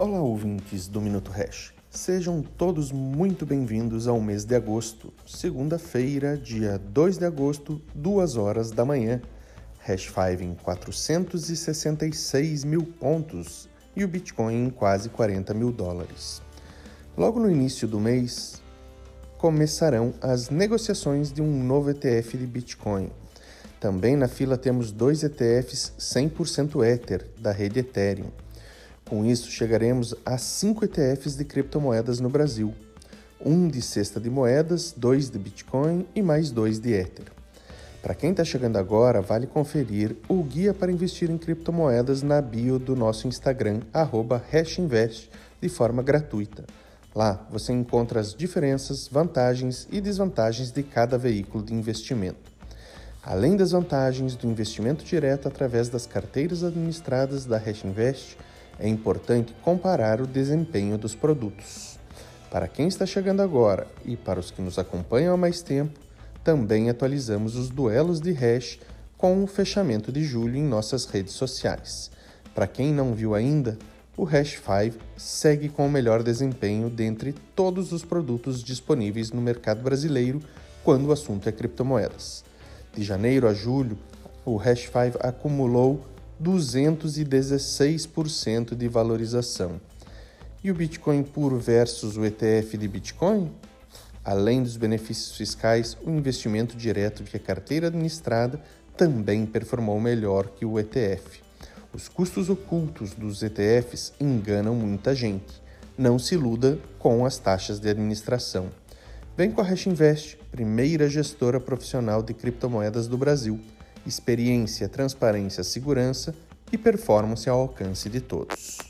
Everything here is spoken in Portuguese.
Olá, ouvintes do Minuto Hash. Sejam todos muito bem-vindos ao mês de agosto, segunda-feira, dia 2 de agosto, 2 horas da manhã. Hash 5 em 466 mil pontos e o Bitcoin em quase 40 mil dólares. Logo no início do mês, começarão as negociações de um novo ETF de Bitcoin. Também na fila temos dois ETFs 100% Ether da rede Ethereum. Com isso, chegaremos a cinco ETFs de criptomoedas no Brasil: um de cesta de moedas, dois de Bitcoin e mais dois de Ether. Para quem está chegando agora, vale conferir o guia para investir em criptomoedas na bio do nosso Instagram, hashinvest, de forma gratuita. Lá você encontra as diferenças, vantagens e desvantagens de cada veículo de investimento. Além das vantagens do investimento direto através das carteiras administradas da Hashinvest, é importante comparar o desempenho dos produtos. Para quem está chegando agora e para os que nos acompanham há mais tempo, também atualizamos os duelos de hash com o fechamento de julho em nossas redes sociais. Para quem não viu ainda, o Hash 5 segue com o melhor desempenho dentre todos os produtos disponíveis no mercado brasileiro quando o assunto é criptomoedas. De janeiro a julho, o Hash 5 acumulou 216% de valorização. E o Bitcoin puro versus o ETF de Bitcoin? Além dos benefícios fiscais, o investimento direto via carteira administrada também performou melhor que o ETF. Os custos ocultos dos ETFs enganam muita gente. Não se iluda com as taxas de administração. Vem com a Hash Invest, primeira gestora profissional de criptomoedas do Brasil experiência, transparência, segurança e performance ao alcance de todos.